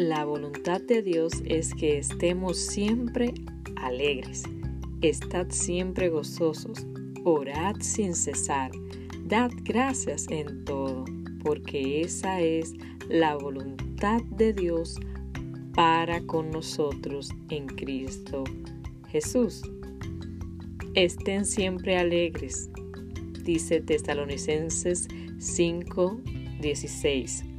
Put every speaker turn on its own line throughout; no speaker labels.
La voluntad de Dios es que estemos siempre alegres. Estad siempre gozosos. Orad sin cesar. Dad gracias en todo, porque esa es la voluntad de Dios para con nosotros en Cristo Jesús. Estén siempre alegres, dice Tesalonicenses 5:16.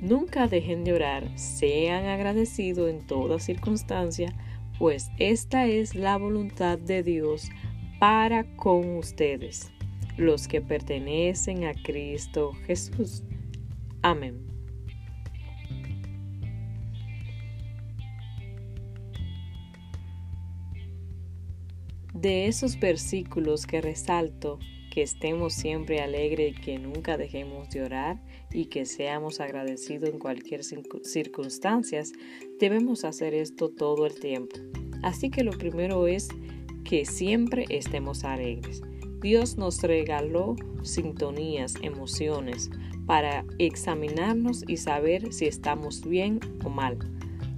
Nunca dejen de orar, sean agradecidos en toda circunstancia, pues esta es la voluntad de Dios para con ustedes, los que pertenecen a Cristo Jesús. Amén. De esos versículos que resalto, que estemos siempre alegres y que nunca dejemos de orar y que seamos agradecidos en cualquier circunstancia, debemos hacer esto todo el tiempo. Así que lo primero es que siempre estemos alegres. Dios nos regaló sintonías, emociones, para examinarnos y saber si estamos bien o mal.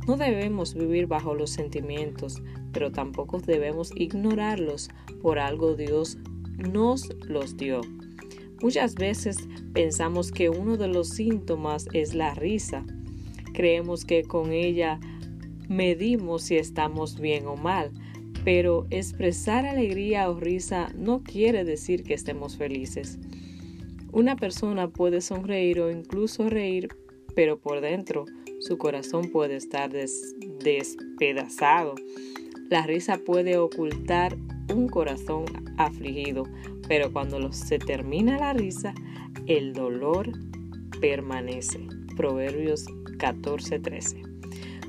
No debemos vivir bajo los sentimientos, pero tampoco debemos ignorarlos por algo Dios nos los dio. Muchas veces pensamos que uno de los síntomas es la risa. Creemos que con ella medimos si estamos bien o mal, pero expresar alegría o risa no quiere decir que estemos felices. Una persona puede sonreír o incluso reír, pero por dentro su corazón puede estar despedazado. La risa puede ocultar un corazón afligido, pero cuando se termina la risa, el dolor permanece. Proverbios 14:13.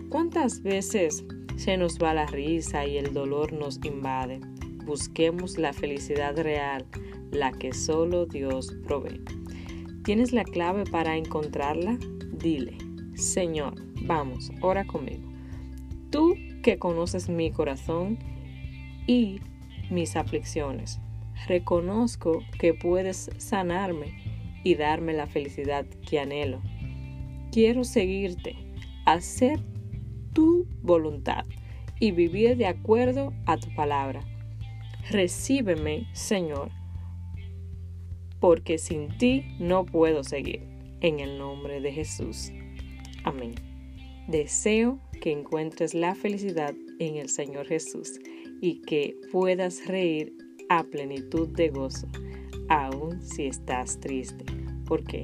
¿Cuántas veces se nos va la risa y el dolor nos invade? Busquemos la felicidad real, la que solo Dios provee. ¿Tienes la clave para encontrarla? Dile, Señor, vamos, ora conmigo. Tú que conoces mi corazón y mis aflicciones. Reconozco que puedes sanarme y darme la felicidad que anhelo. Quiero seguirte, hacer tu voluntad y vivir de acuerdo a tu palabra. Recíbeme, Señor, porque sin ti no puedo seguir. En el nombre de Jesús. Amén. Deseo que encuentres la felicidad en el Señor Jesús y que puedas reír a plenitud de gozo, aun si estás triste. Porque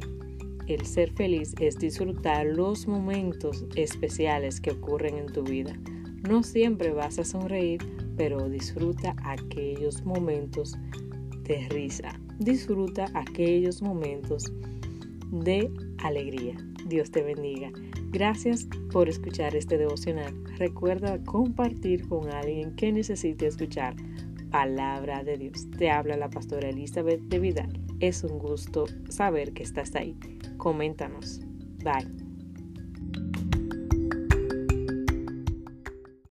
el ser feliz es disfrutar los momentos especiales que ocurren en tu vida. No siempre vas a sonreír, pero disfruta aquellos momentos de risa. Disfruta aquellos momentos de alegría. Dios te bendiga. Gracias por escuchar este devocional. Recuerda compartir con alguien que necesite escuchar palabra de Dios. Te habla la pastora Elizabeth de Vidal. Es un gusto saber que estás ahí. Coméntanos. Bye.